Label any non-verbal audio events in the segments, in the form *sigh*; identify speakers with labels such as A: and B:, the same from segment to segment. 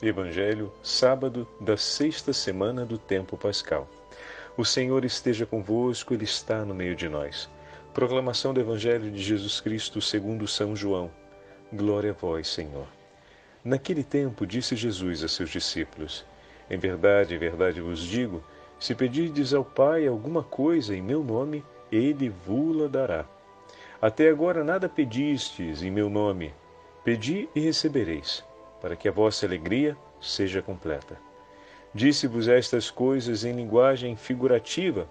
A: Evangelho, sábado da sexta semana do tempo pascal. O Senhor esteja convosco, Ele está no meio de nós. Proclamação do Evangelho de Jesus Cristo segundo São João. Glória a vós, Senhor. Naquele tempo disse Jesus a seus discípulos: Em verdade, em verdade vos digo, se pedirdes ao Pai alguma coisa em meu nome, Ele vula dará. Até agora nada pedistes em meu nome. Pedi e recebereis para que a vossa alegria seja completa. Disse-vos estas coisas em linguagem figurativa.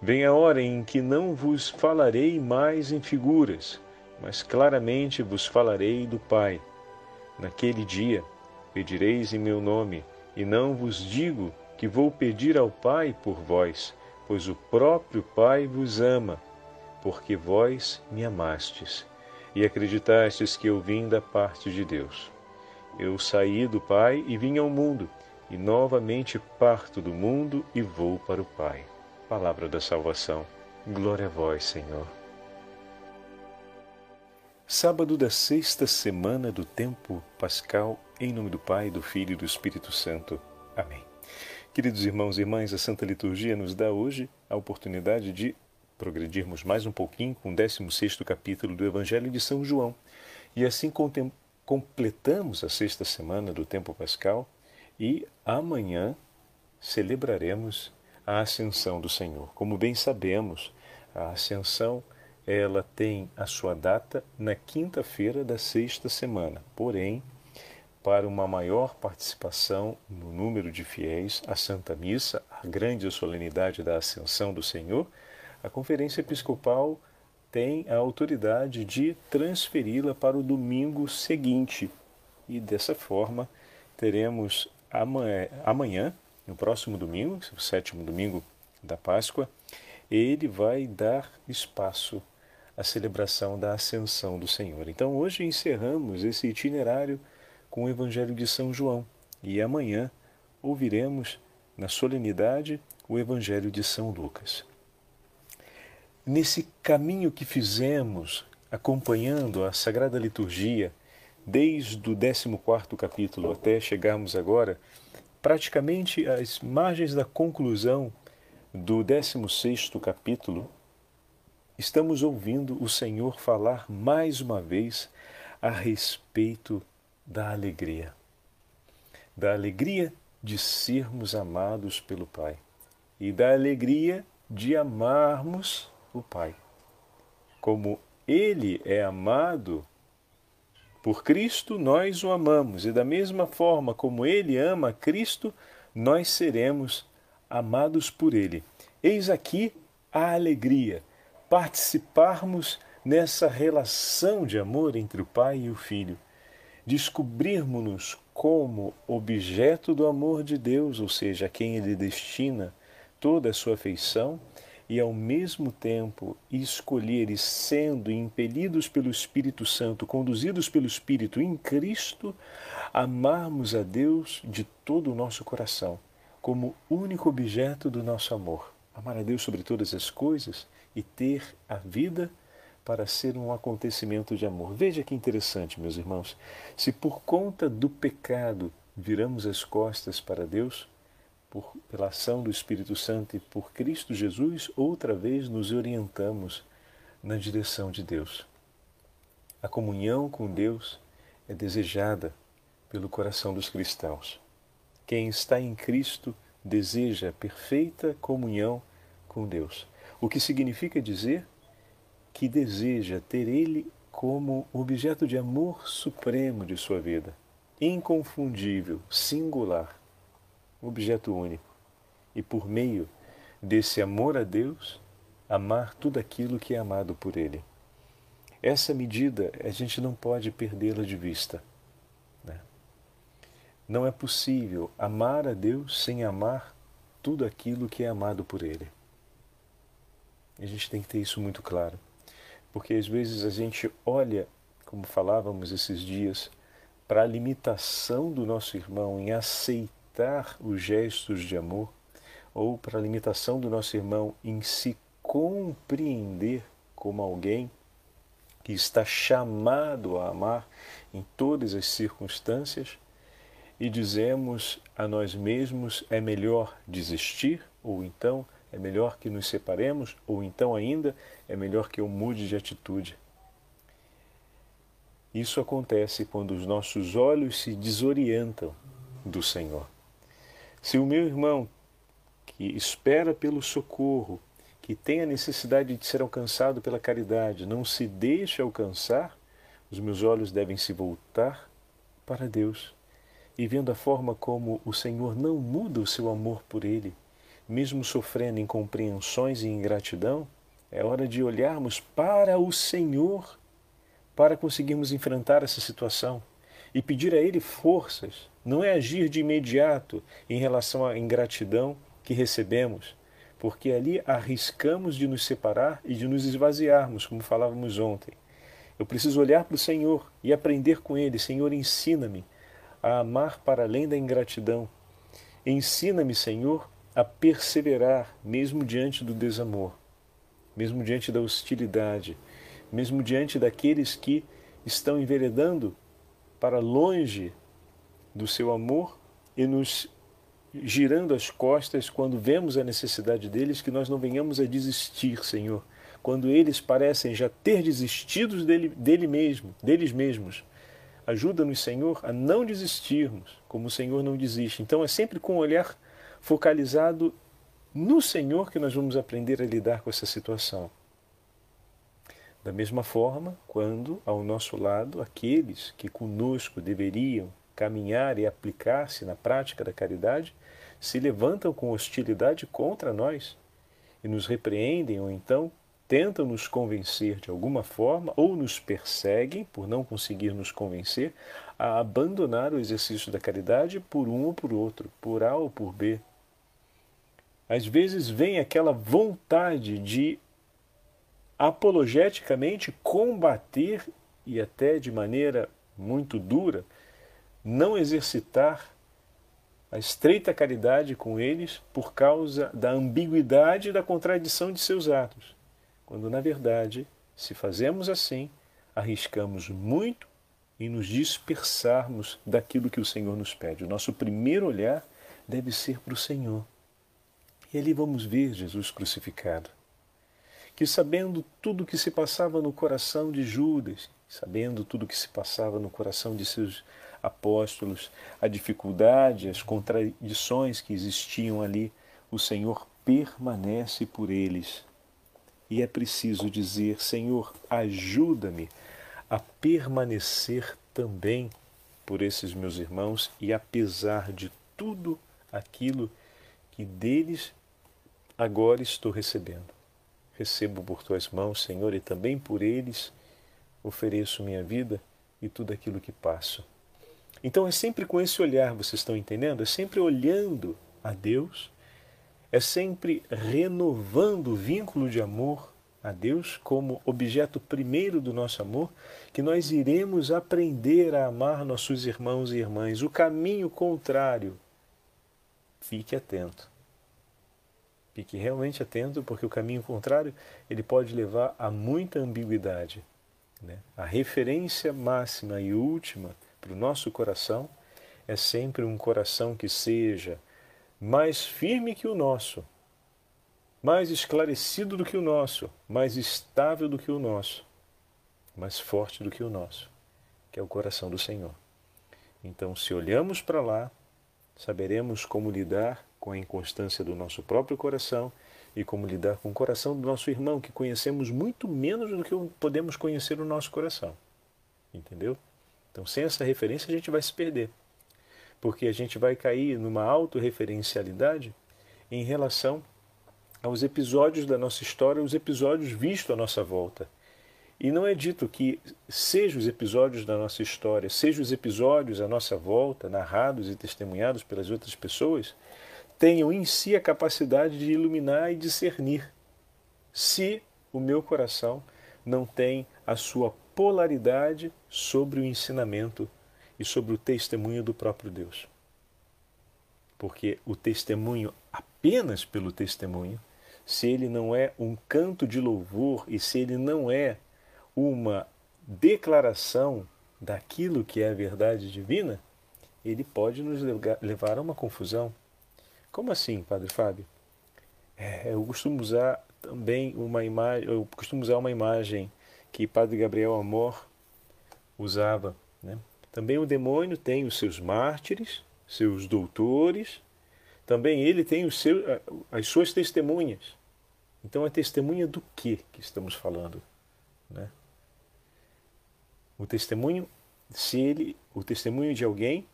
A: Vem a hora em que não vos falarei mais em figuras, mas claramente vos falarei do Pai. Naquele dia pedireis em meu nome, e não vos digo que vou pedir ao Pai por vós, pois o próprio Pai vos ama, porque vós me amastes e acreditastes que eu vim da parte de Deus. Eu saí do Pai e vim ao mundo, e novamente parto do mundo e vou para o Pai. Palavra da salvação. Glória a vós, Senhor. Sábado da sexta semana do tempo pascal, em nome do Pai, do Filho e do Espírito Santo. Amém. Queridos irmãos e irmãs, a Santa Liturgia nos dá hoje a oportunidade de progredirmos mais um pouquinho com o 16 capítulo do Evangelho de São João e assim contemplar completamos a sexta semana do tempo pascal e amanhã celebraremos a ascensão do Senhor. Como bem sabemos, a ascensão ela tem a sua data na quinta-feira da sexta semana. Porém, para uma maior participação no número de fiéis à Santa Missa, a grande solenidade da Ascensão do Senhor, a Conferência Episcopal tem a autoridade de transferi-la para o domingo seguinte. E dessa forma teremos amanhã, no próximo domingo, o sétimo domingo da Páscoa, ele vai dar espaço à celebração da Ascensão do Senhor. Então hoje encerramos esse itinerário com o Evangelho de São João e amanhã ouviremos na solenidade o Evangelho de São Lucas nesse caminho que fizemos acompanhando a Sagrada Liturgia, desde o 14 capítulo até chegarmos agora, praticamente às margens da conclusão do 16 capítulo, estamos ouvindo o Senhor falar mais uma vez a respeito da alegria. Da alegria de sermos amados pelo Pai e da alegria de amarmos o Pai. Como Ele é amado por Cristo, nós o amamos, e da mesma forma como Ele ama Cristo, nós seremos amados por Ele. Eis aqui a alegria, participarmos nessa relação de amor entre o Pai e o Filho, descobrirmos-nos como objeto do amor de Deus, ou seja, a quem Ele destina toda a sua afeição e ao mesmo tempo escolheres, sendo impelidos pelo Espírito Santo, conduzidos pelo Espírito em Cristo, amarmos a Deus de todo o nosso coração, como único objeto do nosso amor. Amar a Deus sobre todas as coisas e ter a vida para ser um acontecimento de amor. Veja que interessante, meus irmãos. Se por conta do pecado viramos as costas para Deus, por, pela ação do Espírito Santo e por Cristo Jesus, outra vez nos orientamos na direção de Deus. A comunhão com Deus é desejada pelo coração dos cristãos. Quem está em Cristo deseja perfeita comunhão com Deus, o que significa dizer que deseja ter Ele como objeto de amor supremo de sua vida, inconfundível, singular objeto único, e por meio desse amor a Deus, amar tudo aquilo que é amado por Ele. Essa medida a gente não pode perdê-la de vista. Né? Não é possível amar a Deus sem amar tudo aquilo que é amado por Ele. A gente tem que ter isso muito claro, porque às vezes a gente olha, como falávamos esses dias, para a limitação do nosso irmão em aceitar limitar os gestos de amor ou para a limitação do nosso irmão em se compreender como alguém que está chamado a amar em todas as circunstâncias e dizemos a nós mesmos é melhor desistir, ou então é melhor que nos separemos, ou então ainda é melhor que eu mude de atitude. Isso acontece quando os nossos olhos se desorientam do Senhor. Se o meu irmão, que espera pelo socorro, que tem a necessidade de ser alcançado pela caridade, não se deixa alcançar, os meus olhos devem se voltar para Deus. E vendo a forma como o Senhor não muda o seu amor por ele, mesmo sofrendo incompreensões e ingratidão, é hora de olharmos para o Senhor para conseguirmos enfrentar essa situação e pedir a Ele forças. Não é agir de imediato em relação à ingratidão que recebemos, porque ali arriscamos de nos separar e de nos esvaziarmos, como falávamos ontem. Eu preciso olhar para o Senhor e aprender com Ele. Senhor, ensina-me a amar para além da ingratidão. Ensina-me, Senhor, a perseverar mesmo diante do desamor, mesmo diante da hostilidade, mesmo diante daqueles que estão enveredando para longe do seu amor e nos girando as costas quando vemos a necessidade deles, que nós não venhamos a desistir, Senhor. Quando eles parecem já ter desistido dele, dele mesmo, deles mesmos. Ajuda-nos, Senhor, a não desistirmos, como o Senhor não desiste. Então é sempre com o olhar focalizado no Senhor que nós vamos aprender a lidar com essa situação. Da mesma forma, quando ao nosso lado aqueles que conosco deveriam caminhar e aplicar-se na prática da caridade se levantam com hostilidade contra nós e nos repreendem ou então tentam nos convencer de alguma forma ou nos perseguem por não conseguir nos convencer a abandonar o exercício da caridade por um ou por outro, por A ou por B. Às vezes vem aquela vontade de apologeticamente combater e até de maneira muito dura não exercitar a estreita caridade com eles por causa da ambiguidade e da contradição de seus atos, quando na verdade, se fazemos assim, arriscamos muito em nos dispersarmos daquilo que o Senhor nos pede. O nosso primeiro olhar deve ser para o Senhor. E ali vamos ver Jesus crucificado, que sabendo tudo o que se passava no coração de Judas, sabendo tudo o que se passava no coração de seus apóstolos, a dificuldade, as contradições que existiam ali, o Senhor permanece por eles. E é preciso dizer: Senhor, ajuda-me a permanecer também por esses meus irmãos e apesar de tudo aquilo que deles agora estou recebendo. Recebo por tuas mãos, Senhor, e também por eles ofereço minha vida e tudo aquilo que passo. Então é sempre com esse olhar, vocês estão entendendo? É sempre olhando a Deus, é sempre renovando o vínculo de amor a Deus como objeto primeiro do nosso amor, que nós iremos aprender a amar nossos irmãos e irmãs. O caminho contrário, fique atento. Fique realmente atento, porque o caminho contrário ele pode levar a muita ambiguidade. Né? A referência máxima e última para o nosso coração é sempre um coração que seja mais firme que o nosso, mais esclarecido do que o nosso, mais estável do que o nosso, mais forte do que o nosso, que é o coração do Senhor. Então, se olhamos para lá, saberemos como lidar com a inconstância do nosso próprio coração e como lidar com o coração do nosso irmão, que conhecemos muito menos do que podemos conhecer o nosso coração. Entendeu? Então, sem essa referência, a gente vai se perder. Porque a gente vai cair numa autorreferencialidade em relação aos episódios da nossa história, os episódios vistos à nossa volta. E não é dito que, seja os episódios da nossa história, seja os episódios à nossa volta, narrados e testemunhados pelas outras pessoas, tenham em si a capacidade de iluminar e discernir, se o meu coração não tem a sua polaridade sobre o ensinamento e sobre o testemunho do próprio Deus. Porque o testemunho, apenas pelo testemunho, se ele não é um canto de louvor e se ele não é uma declaração daquilo que é a verdade divina, ele pode nos levar a uma confusão. Como assim, Padre Fábio? É, eu costumo usar também uma imagem, eu costumo usar uma imagem que Padre Gabriel Amor usava. Né? Também o demônio tem os seus mártires, seus doutores, também ele tem os seus, as suas testemunhas. Então é testemunha do que que estamos falando, né? O testemunho, se ele, o testemunho de alguém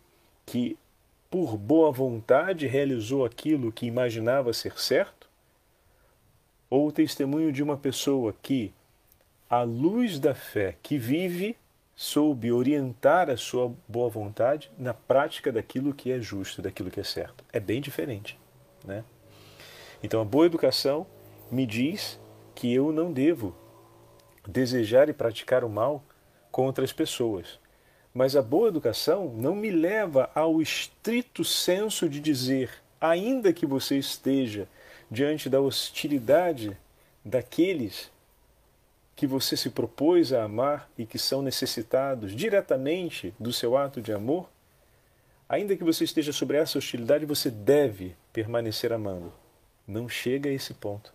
A: que por boa vontade realizou aquilo que imaginava ser certo, ou o testemunho de uma pessoa que, à luz da fé que vive, soube orientar a sua boa vontade na prática daquilo que é justo, daquilo que é certo. É bem diferente, né? Então a boa educação me diz que eu não devo desejar e praticar o mal contra as pessoas. Mas a boa educação não me leva ao estrito senso de dizer, ainda que você esteja diante da hostilidade daqueles que você se propôs a amar e que são necessitados diretamente do seu ato de amor, ainda que você esteja sobre essa hostilidade, você deve permanecer amando. Não chega a esse ponto.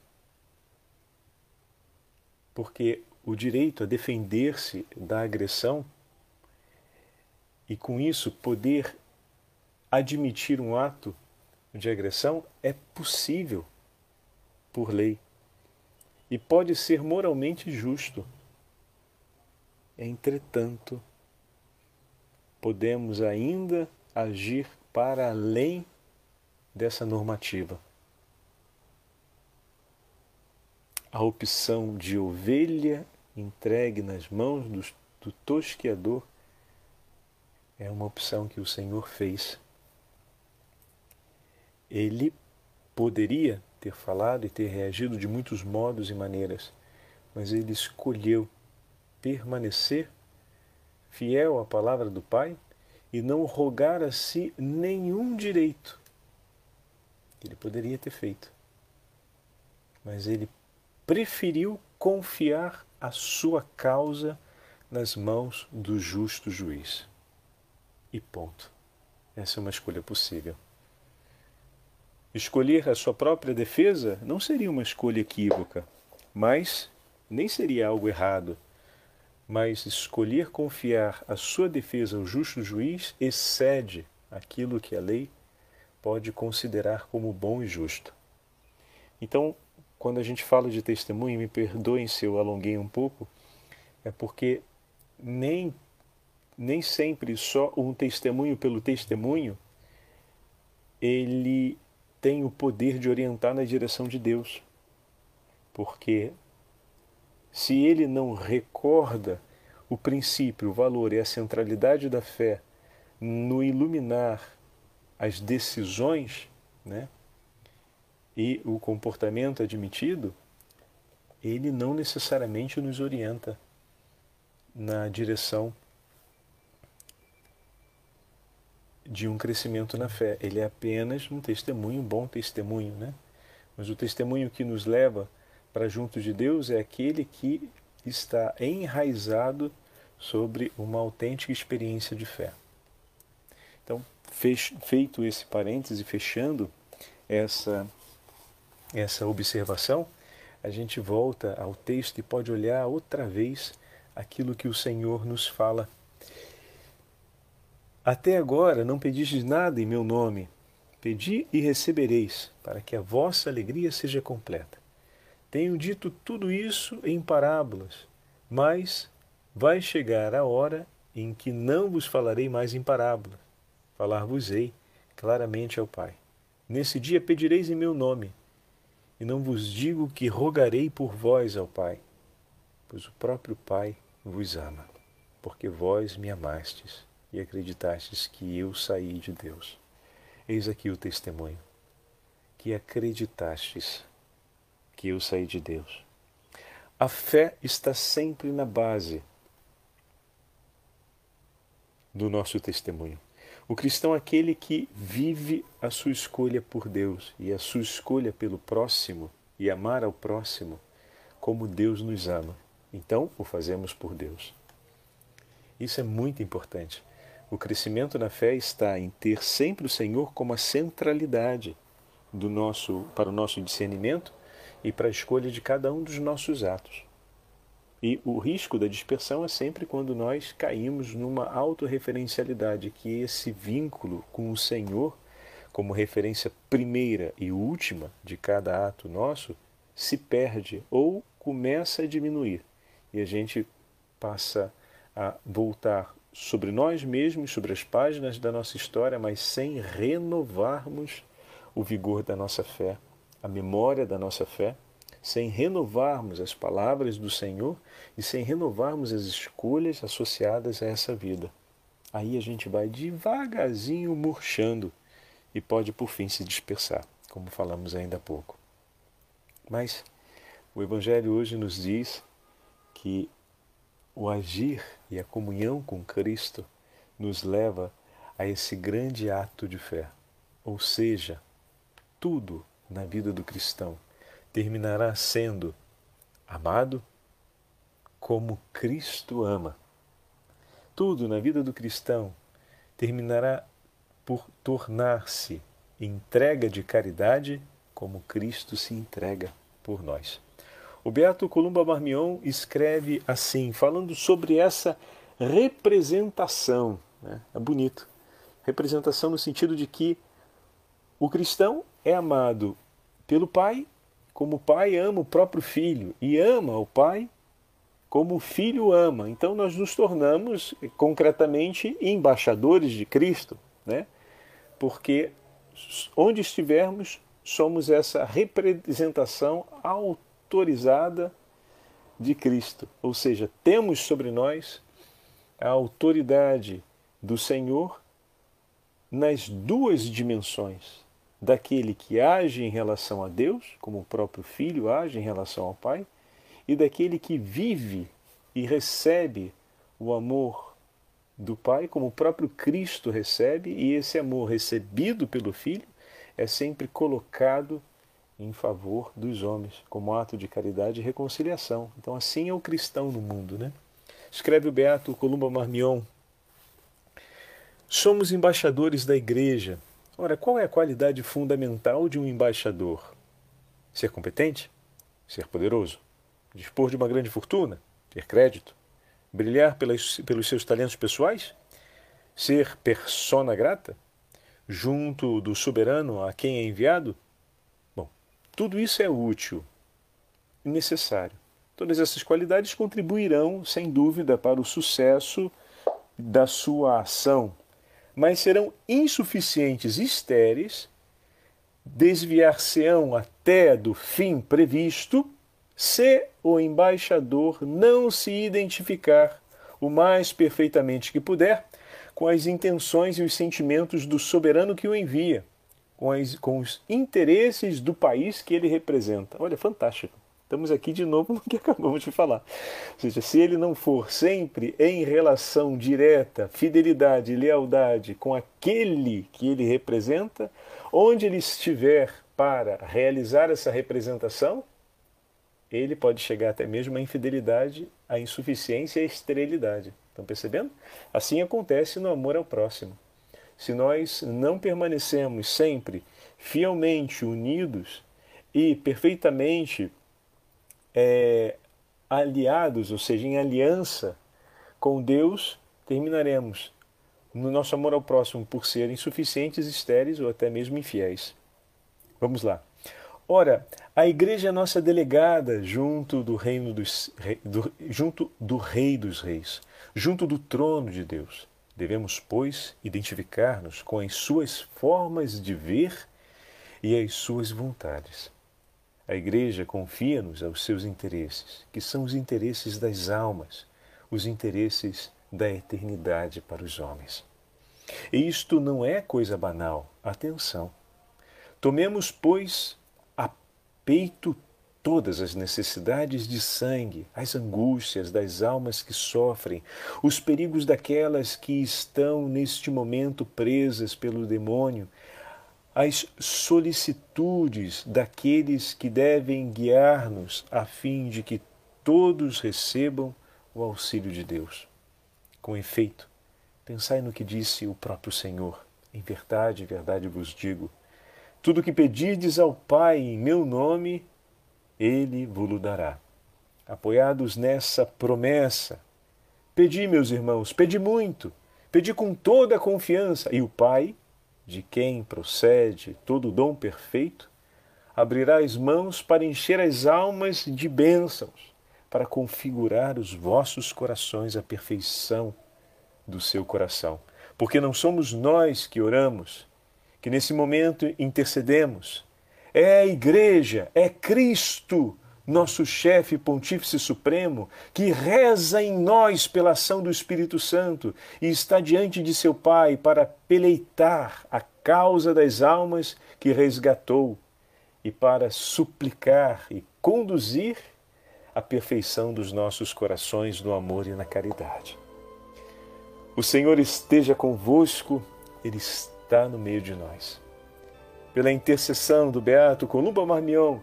A: Porque o direito a defender-se da agressão e com isso poder admitir um ato de agressão é possível por lei e pode ser moralmente justo. Entretanto, podemos ainda agir para além dessa normativa. A opção de ovelha entregue nas mãos do, do tosqueador é uma opção que o Senhor fez. Ele poderia ter falado e ter reagido de muitos modos e maneiras, mas ele escolheu permanecer fiel à palavra do Pai e não rogar a si nenhum direito que ele poderia ter feito. Mas ele preferiu confiar a sua causa nas mãos do justo juiz. E ponto. Essa é uma escolha possível. Escolher a sua própria defesa não seria uma escolha equívoca, mas nem seria algo errado. Mas escolher confiar a sua defesa ao justo juiz excede aquilo que a lei pode considerar como bom e justo. Então, quando a gente fala de testemunho, me perdoem se eu alonguei um pouco, é porque nem, nem sempre só um testemunho pelo testemunho ele tem o poder de orientar na direção de Deus. Porque se ele não recorda o princípio, o valor e a centralidade da fé no iluminar as decisões né, e o comportamento admitido, ele não necessariamente nos orienta na direção de um crescimento na fé. Ele é apenas um testemunho, um bom testemunho, né? Mas o testemunho que nos leva para junto de Deus é aquele que está enraizado sobre uma autêntica experiência de fé. Então, feito esse parêntese, fechando essa, essa observação, a gente volta ao texto e pode olhar outra vez aquilo que o Senhor nos fala até agora não pedistes nada em meu nome. Pedi e recebereis, para que a vossa alegria seja completa. Tenho dito tudo isso em parábolas, mas vai chegar a hora em que não vos falarei mais em parábolas. Falar-vos-ei claramente ao Pai. Nesse dia pedireis em meu nome, e não vos digo que rogarei por vós ao Pai, pois o próprio Pai vos ama, porque vós me amastes e acreditastes que eu saí de Deus. Eis aqui o testemunho, que acreditastes que eu saí de Deus. A fé está sempre na base do nosso testemunho. O cristão é aquele que vive a sua escolha por Deus e a sua escolha pelo próximo e amar ao próximo como Deus nos ama. Então, o fazemos por Deus. Isso é muito importante O crescimento na fé está em ter sempre o Senhor como a centralidade do nosso, para o nosso discernimento e para a escolha de cada um dos nossos atos. E o risco da dispersão é sempre quando nós caímos numa autorreferencialidade, que esse vínculo com o Senhor, como referência primeira e última de cada ato nosso, se perde ou começa a diminuir. E a gente passa a voltar sobre nós mesmos, sobre as páginas da nossa história, mas sem renovarmos o vigor da nossa fé, a memória da nossa fé, sem renovarmos as palavras do Senhor e sem renovarmos as escolhas associadas a essa vida. Aí a gente vai devagarzinho murchando e pode por fim se dispersar, como falamos ainda há pouco. Mas o Evangelho hoje nos diz que o agir e a comunhão com Cristo nos leva a esse grande ato de fé. Ou seja, tudo na vida do cristão terminará sendo amado como Cristo ama. Tudo na vida do cristão terminará por tornar-se entrega de caridade como Cristo se entrega por nós. O Beato Columba Marmion escreve assim, falando sobre essa representação. Né? É bonito. Representação no sentido de que o cristão é amado pelo Pai, como o Pai ama o próprio Filho, e ama o Pai como o Filho ama. Então nós nos tornamos concretamente embaixadores de Cristo, né? porque onde estivermos, somos essa representação autónoma autorizada de Cristo. Ou seja, temos sobre nós a autoridade do Senhor nas duas dimensões. Daquele que age em relação a Deus, como o próprio Filho age em relação ao Pai, e daquele que vive e recebe o amor do Pai, como o próprio Cristo recebe, e esse amor recebido pelo Filho é sempre colocado em favor dos homens, como ato de caridade e reconciliação. Então, assim é o cristão no mundo. Né? Escreve o Beato Columba Marmion. Somos embaixadores da Igreja. Ora, qual é a qualidade fundamental de um embaixador? Ser competente? Ser poderoso? Dispor de uma grande fortuna? Ter crédito? Brilhar pelas, pelos seus talentos pessoais? Ser persona grata? Junto do soberano a quem é enviado? Tudo isso é útil e necessário. Todas essas qualidades contribuirão, sem dúvida, para o sucesso da sua ação, mas serão insuficientes e estéreis, desviar-se-ão até do fim previsto, se o embaixador não se identificar o mais perfeitamente que puder com as intenções e os sentimentos do soberano que o envia com, as, com os interesses do país que ele representa. Olha, fantástico. Estamos aqui de novo *laughs* no que acabamos de falar. Ou seja, se ele não for sempre em relação direta, fidelidade lealdade com aquele que ele representa, onde ele estiver para realizar essa representação, ele pode chegar até mesmo à infidelidade, à insuficiência e à esterilidade. Estão percebendo? Assim acontece no amor ao próximo se nós não permanecemos sempre fielmente unidos e perfeitamente é, aliados, ou seja, em aliança com Deus, terminaremos no nosso amor ao próximo por ser insuficientes, estéreis ou até mesmo infiéis. Vamos lá. Ora, a igreja é nossa delegada junto do reino dos, do, junto do Rei dos Reis, junto do trono de Deus. Devemos, pois, identificar-nos com as suas formas de ver e as suas vontades. A Igreja confia-nos aos seus interesses, que são os interesses das almas, os interesses da eternidade para os homens. E isto não é coisa banal. Atenção! Tomemos, pois, a peito todas as necessidades de sangue, as angústias das almas que sofrem, os perigos daquelas que estão neste momento presas pelo demônio, as solicitudes daqueles que devem guiar-nos a fim de que todos recebam o auxílio de Deus. Com efeito, Pensai no que disse o próprio Senhor. Em verdade, verdade vos digo: tudo que pedirdes ao Pai em meu nome, ele vos dará. Apoiados nessa promessa, pedi, meus irmãos, pedi muito, pedi com toda a confiança, e o Pai, de quem procede todo o dom perfeito, abrirá as mãos para encher as almas de bênçãos, para configurar os vossos corações à perfeição do seu coração. Porque não somos nós que oramos, que nesse momento intercedemos. É a Igreja, é Cristo, nosso chefe pontífice supremo, que reza em nós pela ação do Espírito Santo e está diante de seu Pai para peleitar a causa das almas que resgatou e para suplicar e conduzir a perfeição dos nossos corações no amor e na caridade. O Senhor esteja convosco, Ele está no meio de nós. Pela intercessão do Beato Columba Marmion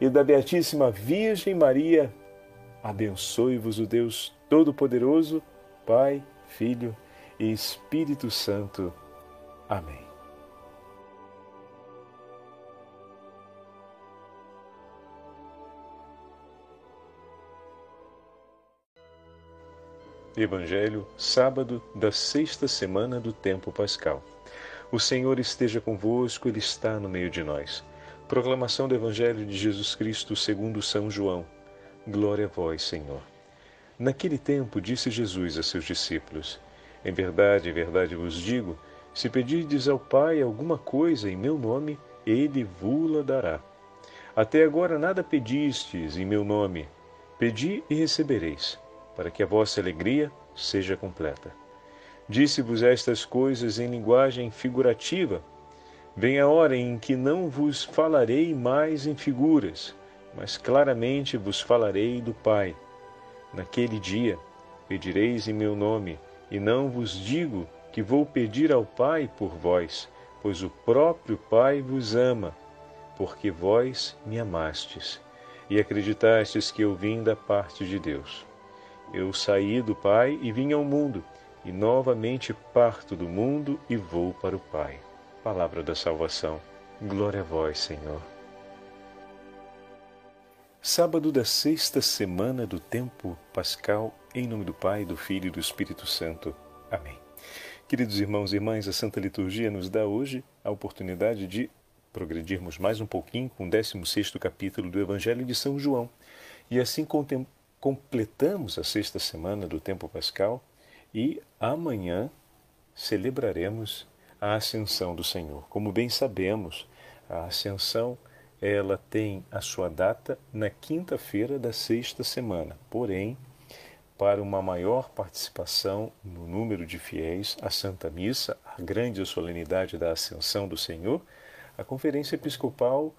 A: e da Beatíssima Virgem Maria, abençoe-vos o Deus Todo-Poderoso, Pai, Filho e Espírito Santo. Amém. Evangelho, sábado da sexta semana do tempo pascal. O Senhor esteja convosco, Ele está no meio de nós. Proclamação do Evangelho de Jesus Cristo segundo São João. Glória a vós, Senhor. Naquele tempo disse Jesus a seus discípulos: Em verdade, em verdade vos digo, se pedirdes ao Pai alguma coisa em meu nome, Ele vula dará. Até agora nada pedistes em meu nome. Pedi e recebereis para que a vossa alegria seja completa. Disse-vos estas coisas em linguagem figurativa. Vem a hora em que não vos falarei mais em figuras, mas claramente vos falarei do Pai. Naquele dia pedireis em meu nome, e não vos digo que vou pedir ao Pai por vós, pois o próprio Pai vos ama, porque vós me amastes e acreditastes que eu vim da parte de Deus. Eu saí do Pai e vim ao mundo, e novamente parto do mundo e vou para o Pai. Palavra da salvação. Glória a vós, Senhor. Sábado da sexta semana do tempo pascal, em nome do Pai, do Filho e do Espírito Santo. Amém. Queridos irmãos e irmãs, a Santa Liturgia nos dá hoje a oportunidade de progredirmos mais um pouquinho com o 16 capítulo do Evangelho de São João e assim completamos a sexta semana do tempo pascal e amanhã celebraremos a ascensão do Senhor. Como bem sabemos, a ascensão ela tem a sua data na quinta-feira da sexta semana. Porém, para uma maior participação no número de fiéis à Santa Missa, a grande solenidade da Ascensão do Senhor, a Conferência Episcopal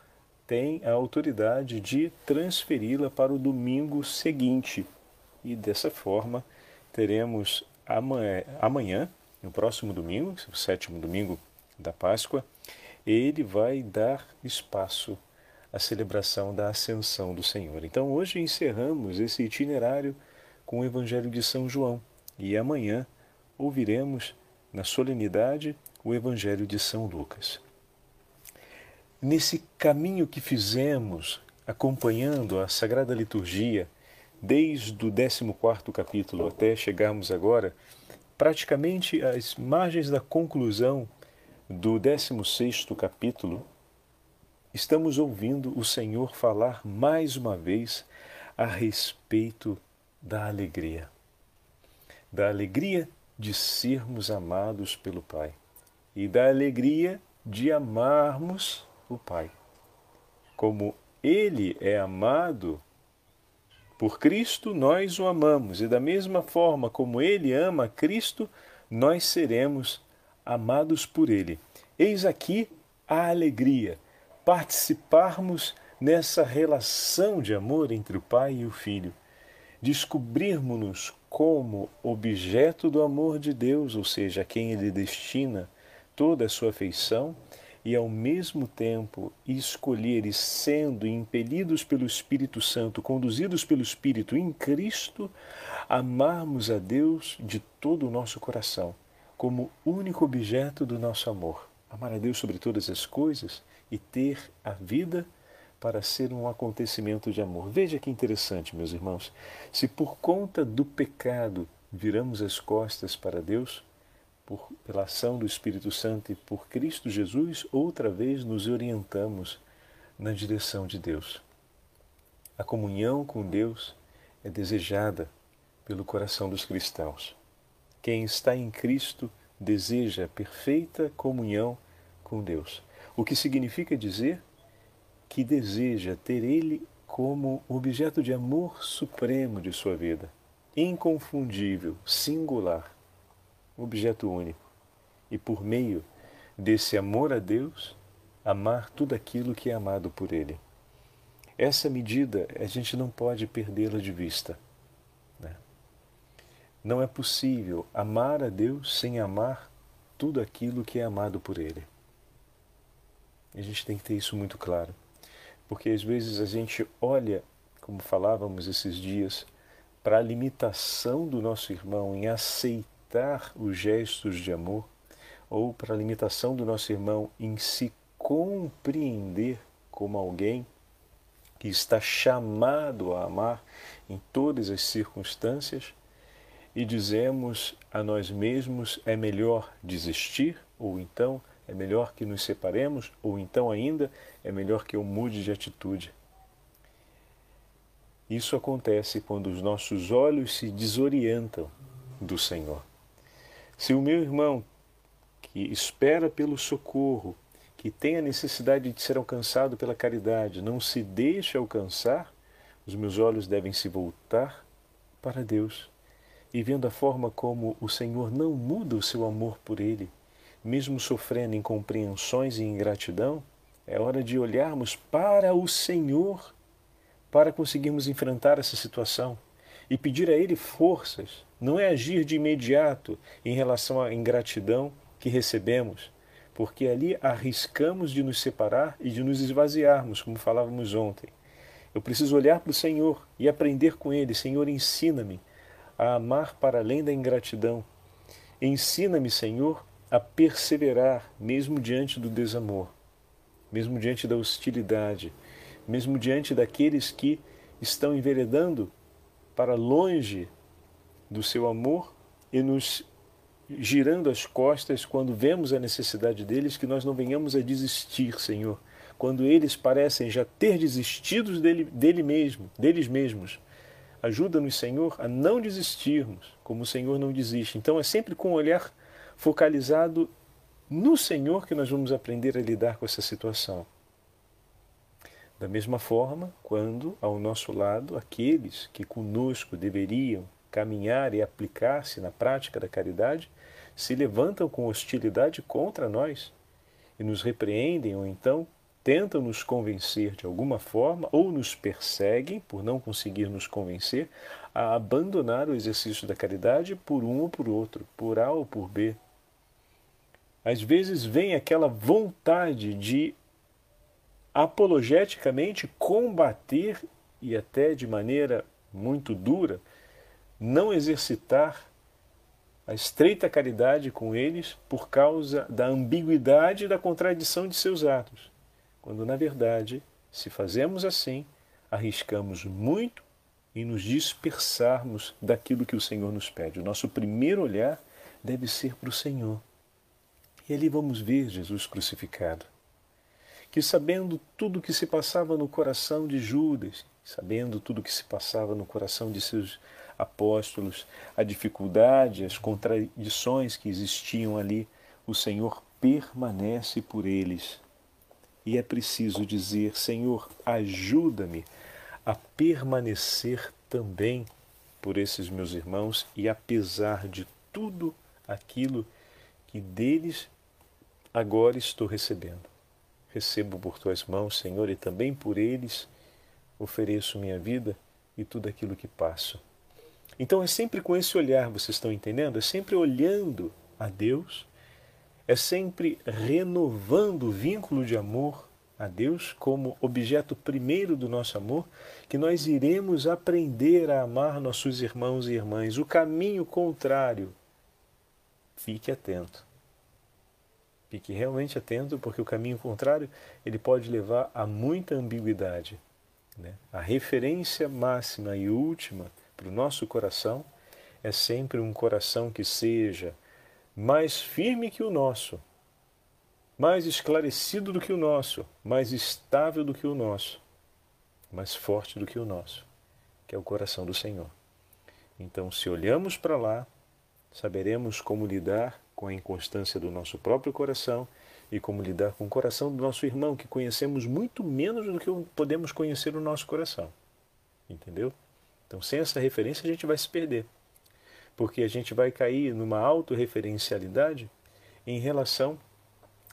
A: tem a autoridade de transferi-la para o domingo seguinte. E dessa forma teremos amanhã, no próximo domingo, o sétimo domingo da Páscoa, ele vai dar espaço à celebração da Ascensão do Senhor. Então hoje encerramos esse itinerário com o Evangelho de São João e amanhã ouviremos na solenidade o Evangelho de São Lucas nesse caminho que fizemos acompanhando a Sagrada Liturgia, desde o 14 capítulo até chegarmos agora, praticamente às margens da conclusão do 16 capítulo, estamos ouvindo o Senhor falar mais uma vez a respeito da alegria. Da alegria de sermos amados pelo Pai e da alegria de amarmos o Pai. Como Ele é amado por Cristo, nós o amamos, e da mesma forma como Ele ama Cristo, nós seremos amados por Ele. Eis aqui a alegria, participarmos nessa relação de amor entre o Pai e o Filho, descobrirmos-nos como objeto do amor de Deus, ou seja, a quem Ele destina toda a sua afeição e ao mesmo tempo escolheres, sendo impelidos pelo Espírito Santo, conduzidos pelo Espírito em Cristo, amarmos a Deus de todo o nosso coração, como único objeto do nosso amor. Amar a Deus sobre todas as coisas e ter a vida para ser um acontecimento de amor. Veja que interessante, meus irmãos. Se por conta do pecado viramos as costas para Deus, por, pela ação do Espírito Santo e por Cristo Jesus, outra vez nos orientamos na direção de Deus. A comunhão com Deus é desejada pelo coração dos cristãos. Quem está em Cristo deseja perfeita comunhão com Deus, o que significa dizer que deseja ter Ele como objeto de amor supremo de sua vida, inconfundível, singular, objeto único. E por meio desse amor a Deus, amar tudo aquilo que é amado por Ele. Essa medida a gente não pode perdê-la de vista. Né? Não é possível amar a Deus sem amar tudo aquilo que é amado por Ele. A gente tem que ter isso muito claro. Porque às vezes a gente olha, como falávamos esses dias, para a limitação do nosso irmão em aceitar os gestos de amor, ou para a limitação do nosso irmão em se compreender como alguém que está chamado a amar em todas as circunstâncias, e dizemos a nós mesmos é melhor desistir, ou então é melhor que nos separemos, ou então ainda é melhor que eu mude de atitude. Isso acontece quando os nossos olhos se desorientam do Senhor. Se o meu irmão, que espera pelo socorro, que tem a necessidade de ser alcançado pela caridade, não se deixa alcançar, os meus olhos devem se voltar para Deus. E vendo a forma como o Senhor não muda o seu amor por ele, mesmo sofrendo incompreensões e ingratidão, é hora de olharmos para o Senhor para conseguirmos enfrentar essa situação e pedir a Ele forças. Não é agir de imediato em relação à ingratidão que recebemos, porque ali arriscamos de nos separar e de nos esvaziarmos, como falávamos ontem. Eu preciso olhar para o Senhor e aprender com Ele. Senhor, ensina-me a amar para além da ingratidão. Ensina-me, Senhor, a perseverar mesmo diante do desamor, mesmo diante da hostilidade, mesmo diante daqueles que estão enveredando para longe do seu amor e nos girando as costas quando vemos a necessidade deles, que nós não venhamos a desistir, Senhor. Quando eles parecem já ter desistido dele, dele mesmo, deles mesmos. Ajuda-nos, Senhor, a não desistirmos, como o Senhor não desiste. Então é sempre com o olhar focalizado no Senhor que nós vamos aprender a lidar com essa situação. Da mesma forma, quando ao nosso lado aqueles que conosco deveriam caminhar e aplicar-se na prática da caridade se levantam com hostilidade contra nós e nos repreendem ou então tentam nos convencer de alguma forma ou nos perseguem por não conseguir nos convencer a abandonar o exercício da caridade por um ou por outro, por A ou por B. Às vezes vem aquela vontade de apologeticamente combater e até de maneira muito dura não exercitar a estreita caridade com eles por causa da ambiguidade e da contradição de seus atos, quando na verdade, se fazemos assim, arriscamos muito em nos dispersarmos daquilo que o Senhor nos pede. O nosso primeiro olhar deve ser para o Senhor. E ali vamos ver Jesus crucificado, que sabendo tudo o que se passava no coração de Judas, sabendo tudo o que se passava no coração de seus apóstolos, a dificuldade, as contradições que existiam ali, o Senhor permanece por eles. E é preciso dizer: Senhor, ajuda-me a permanecer também por esses meus irmãos e apesar de tudo aquilo que deles agora estou recebendo. Recebo por tuas mãos, Senhor, e também por eles ofereço minha vida e tudo aquilo que passo. Então é sempre com esse olhar, vocês estão entendendo? É sempre olhando a Deus, é sempre renovando o vínculo de amor a Deus como objeto primeiro do nosso amor, que nós iremos aprender a amar nossos irmãos e irmãs. O caminho contrário fique atento. Fique realmente atento, porque o caminho contrário ele pode levar a muita ambiguidade. Né? A referência máxima e última para o nosso coração é sempre um coração que seja mais firme que o nosso, mais esclarecido do que o nosso, mais estável do que o nosso, mais forte do que o nosso, que é o coração do Senhor. Então, se olhamos para lá, saberemos como lidar com a inconstância do nosso próprio coração e como lidar com o coração do nosso irmão, que conhecemos muito menos do que podemos conhecer o nosso coração. Entendeu? Então, sem essa referência, a gente vai se perder. Porque a gente vai cair numa autorreferencialidade em relação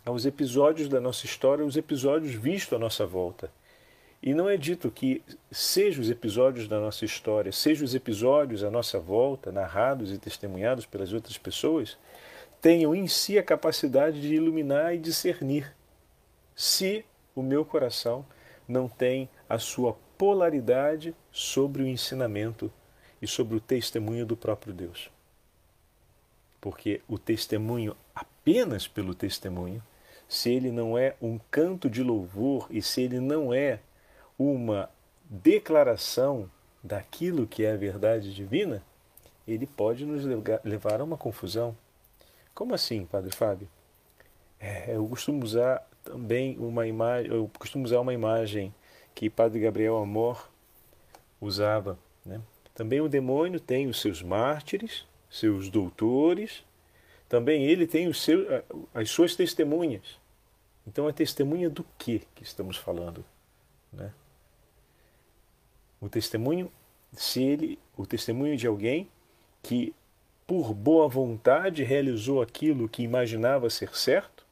A: aos episódios da nossa história, os episódios vistos à nossa volta. E não é dito que, sejam os episódios da nossa história, sejam os episódios à nossa volta, narrados e testemunhados pelas outras pessoas, tenham em si a capacidade de iluminar e discernir, se o meu coração não tem a sua polaridade sobre o ensinamento e sobre o testemunho do próprio Deus. Porque o testemunho, apenas pelo testemunho, se ele não é um canto de louvor e se ele não é uma declaração daquilo que é a verdade divina, ele pode nos levar a uma confusão. Como assim, Padre Fábio? É, eu costumo usar também uma imagem, eu costumo usar uma imagem que Padre Gabriel Amor usava. Né? Também o demônio tem os seus mártires, seus doutores, também ele tem os seus, as suas testemunhas. Então é testemunha do que que estamos falando? Né? O testemunho, se ele, o testemunho de alguém que por boa vontade realizou aquilo que imaginava ser certo,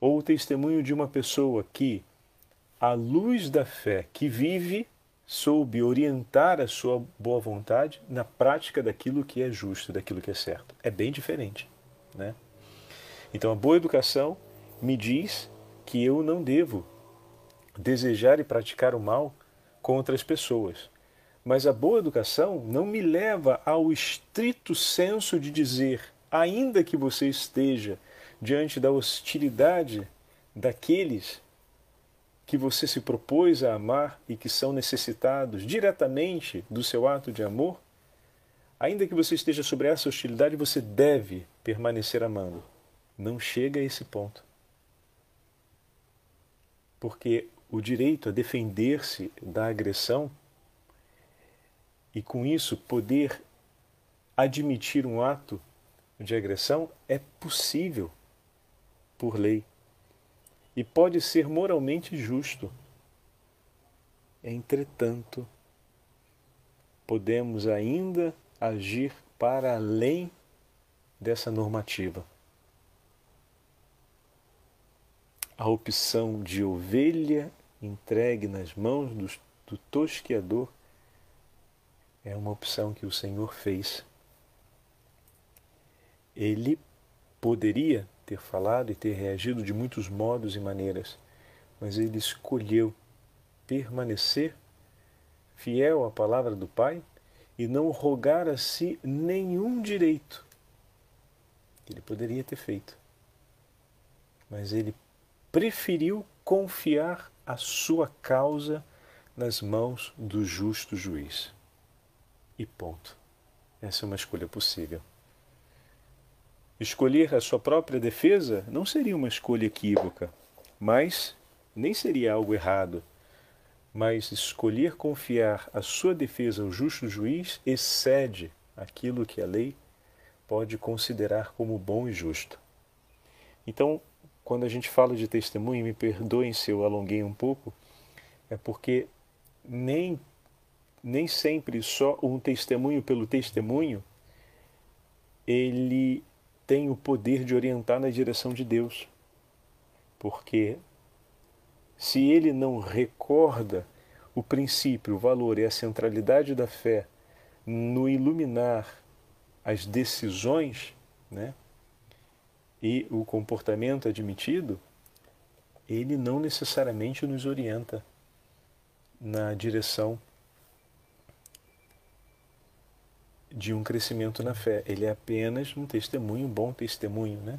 A: ou o testemunho de uma pessoa que, à luz da fé que vive, soube orientar a sua boa vontade na prática daquilo que é justo, daquilo que é certo. É bem diferente, né? Então a boa educação me diz que eu não devo desejar e praticar o mal contra as pessoas. Mas a boa educação não me leva ao estrito senso de dizer, ainda que você esteja diante da hostilidade daqueles que você se propôs a amar e que são necessitados diretamente do seu ato de amor, ainda que você esteja sobre essa hostilidade, você deve permanecer amando. Não chega a esse ponto. Porque o direito a defender-se da agressão e com isso poder admitir um ato de agressão é possível por lei e pode ser moralmente justo. Entretanto, podemos ainda agir para além dessa normativa. A opção de ovelha entregue nas mãos do, do tosqueador é uma opção que o Senhor fez. Ele poderia ter falado e ter reagido de muitos modos e maneiras, mas ele escolheu permanecer fiel à palavra do Pai e não rogar a si nenhum direito que ele poderia ter feito. Mas ele preferiu confiar a sua causa nas mãos do justo juiz. E ponto. Essa é uma escolha possível. Escolher a sua própria defesa não seria uma escolha equívoca, mas nem seria algo errado. Mas escolher confiar a sua defesa ao justo juiz excede aquilo que a lei pode considerar como bom e justo. Então, quando a gente fala de testemunho, me perdoem se eu alonguei um pouco, é porque nem, nem sempre só um testemunho pelo testemunho ele tem o poder de orientar na direção de Deus. Porque se ele não recorda o princípio, o valor e a centralidade da fé no iluminar as decisões, né, e o comportamento admitido, ele não necessariamente nos orienta na direção de um crescimento na fé. Ele é apenas um testemunho, um bom testemunho, né?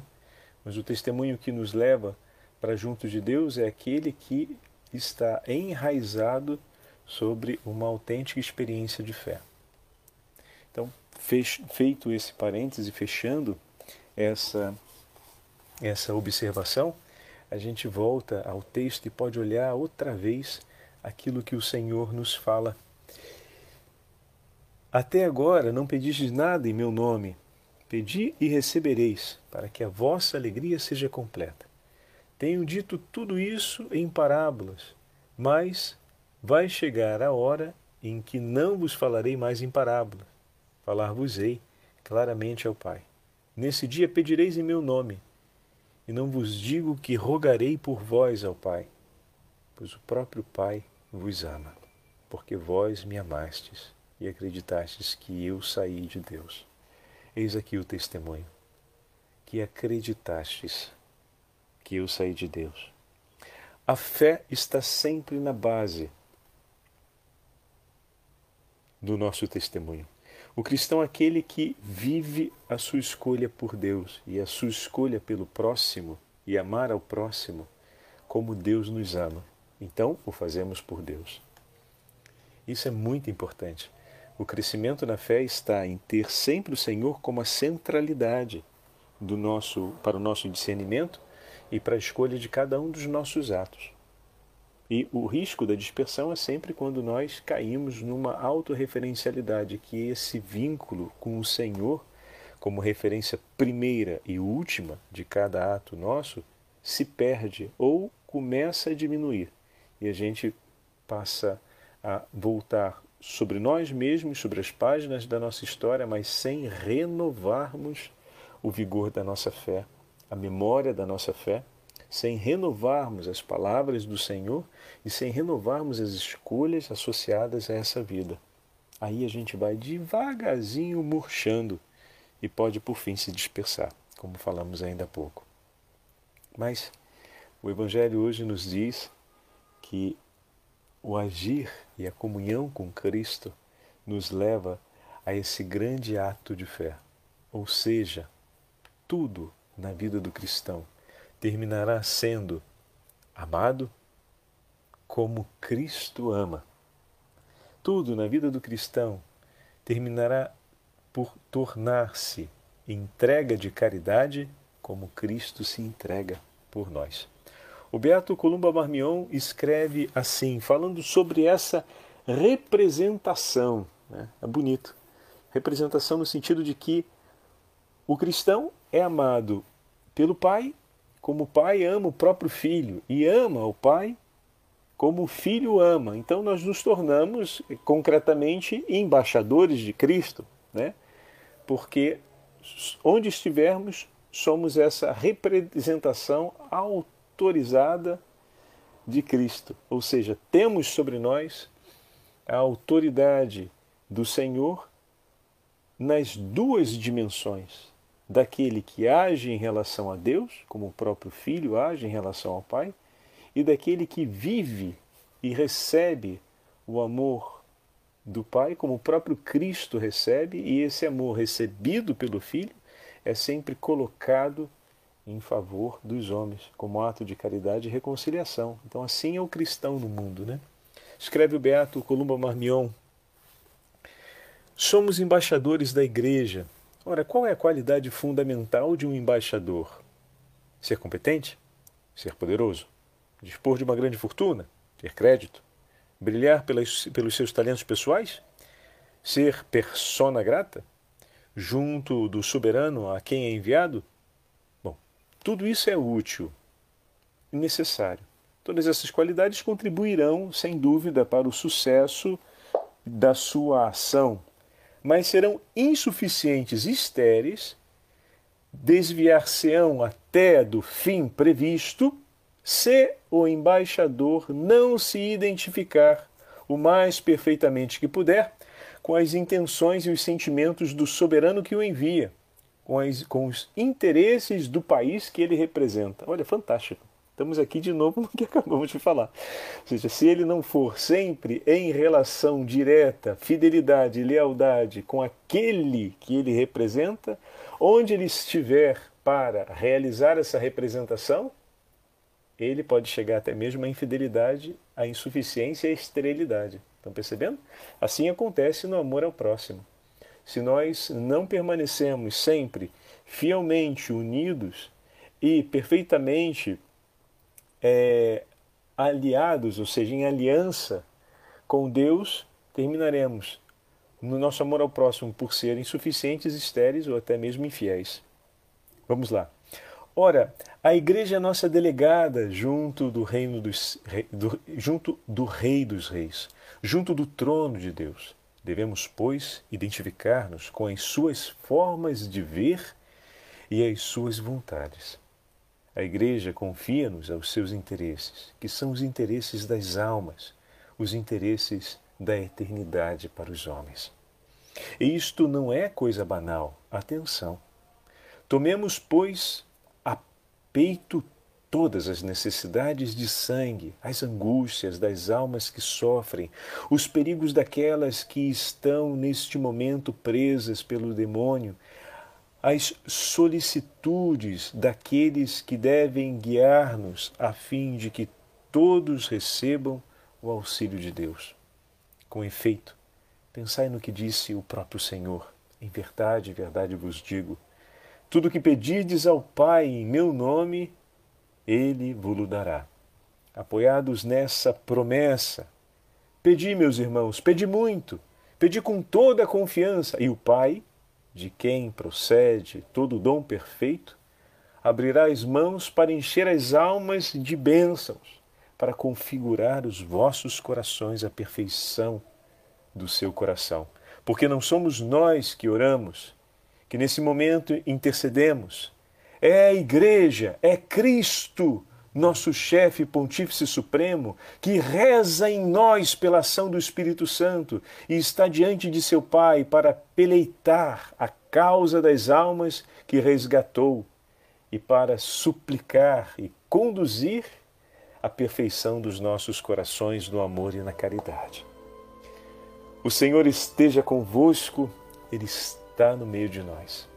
A: Mas o testemunho que nos leva para junto de Deus é aquele que está enraizado sobre uma autêntica experiência de fé. Então, feito esse parêntese, fechando essa, essa observação, a gente volta ao texto e pode olhar outra vez aquilo que o Senhor nos fala. Até agora não pedistes nada em meu nome. Pedi e recebereis, para que a vossa alegria seja completa. Tenho dito tudo isso em parábolas, mas vai chegar a hora em que não vos falarei mais em parábolas, falar-vos-ei claramente ao Pai. Nesse dia pedireis em meu nome, e não vos digo que rogarei por vós ao Pai, pois o próprio Pai vos ama, porque vós me amastes e acreditastes que eu saí de Deus. Eis aqui o testemunho, que acreditastes que eu saí de Deus. A fé está sempre na base do nosso testemunho. O cristão é aquele que vive a sua escolha por Deus e a sua escolha pelo próximo e amar ao próximo como Deus nos ama. Então, o fazemos por Deus. Isso é muito importante. O crescimento na fé está em ter sempre o Senhor como a centralidade do nosso para o nosso discernimento e para a escolha de cada um dos nossos atos. E o risco da dispersão é sempre quando nós caímos numa autorreferencialidade, que esse vínculo com o Senhor, como referência primeira e última de cada ato nosso, se perde ou começa a diminuir. E a gente passa a voltar sobre nós mesmos, sobre as páginas da nossa história, mas sem renovarmos o vigor da nossa fé, a memória da nossa fé sem renovarmos as palavras do Senhor e sem renovarmos as escolhas associadas a essa vida. Aí a gente vai devagarzinho murchando e pode por fim se dispersar, como falamos ainda há pouco. Mas o Evangelho hoje nos diz que o agir e a comunhão com Cristo nos leva a esse grande ato de fé. Ou seja, tudo na vida do cristão terminará sendo amado como Cristo ama. Tudo na vida do cristão terminará por tornar-se entrega de caridade como Cristo se entrega por nós. O Beato Columba Marmion escreve assim, falando sobre essa representação. Né? É bonito. Representação no sentido de que o cristão é amado pelo Pai como o pai ama o próprio filho e ama o pai como o filho ama. Então nós nos tornamos concretamente embaixadores de Cristo, né? Porque onde estivermos somos essa representação autorizada de Cristo, ou seja, temos sobre nós a autoridade do Senhor nas duas dimensões, daquele que age em relação a Deus, como o próprio filho age em relação ao Pai, e daquele que vive e recebe o amor do Pai, como o próprio Cristo recebe, e esse amor recebido pelo Filho é sempre colocado em favor dos homens, como ato de caridade e reconciliação. Então, assim é o cristão no mundo. Né? Escreve o Beato Columba Marmion: Somos embaixadores da Igreja Ora, qual é a qualidade fundamental de um embaixador? Ser competente? Ser poderoso? Dispor de uma grande fortuna? Ter crédito? Brilhar pelas, pelos seus talentos pessoais? Ser persona grata? Junto do soberano a quem é enviado? Tudo isso é útil e necessário. Todas essas qualidades contribuirão, sem dúvida, para o sucesso da sua ação mas serão insuficientes e estéreis, desviar-se-ão até do fim previsto, se o embaixador não se identificar o mais perfeitamente que puder com as intenções e os sentimentos do soberano que o envia, com, as, com os interesses do país que ele representa. Olha, fantástico. Estamos aqui de novo *laughs* no que acabamos de falar. Ou seja, se ele não for sempre em relação direta, fidelidade lealdade com aquele que ele representa, onde ele estiver para realizar essa representação, ele pode chegar até mesmo à infidelidade, à insuficiência e à esterilidade. Estão percebendo? Assim acontece no amor ao próximo. Se nós não permanecemos sempre fielmente unidos e perfeitamente é, aliados, ou seja, em aliança com Deus, terminaremos no nosso amor ao próximo por ser insuficientes, estéreis ou até mesmo infiéis. Vamos lá. Ora, a igreja é nossa delegada junto do reino dos, do, junto do Rei dos Reis, junto do trono de Deus. Devemos, pois, identificar-nos com as suas formas de ver e as suas vontades. A Igreja confia-nos aos seus interesses, que são os interesses das almas, os interesses da eternidade para os homens. E isto não é coisa banal. Atenção. Tomemos, pois, a peito todas as necessidades de sangue, as angústias das almas que sofrem, os perigos daquelas que estão neste momento presas pelo demônio, as solicitudes daqueles que devem guiar-nos a fim de que todos recebam o auxílio de Deus. Com efeito, pensai no que disse o próprio Senhor. Em verdade, verdade vos digo: tudo que pedirdes ao Pai em meu nome, ele vos dará. Apoiados nessa promessa, pedi, meus irmãos, pedi muito, pedi com toda a confiança, e o Pai de quem procede todo o dom perfeito, abrirá as mãos para encher as almas de bênçãos, para configurar os vossos corações à perfeição do seu coração. Porque não somos nós que oramos, que nesse momento intercedemos. É a Igreja, é Cristo nosso chefe pontífice supremo, que reza em nós pela ação do Espírito Santo e está diante de seu Pai para peleitar a causa das almas que resgatou e para suplicar e conduzir a perfeição dos nossos corações no amor e na caridade. O Senhor esteja convosco, Ele está no meio de nós.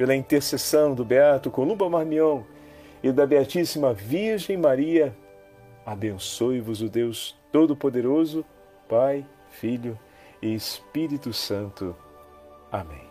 A: Pela intercessão do Beato Columba Marmion, e da Beatíssima Virgem Maria, abençoe-vos o Deus Todo-Poderoso, Pai, Filho e Espírito Santo. Amém.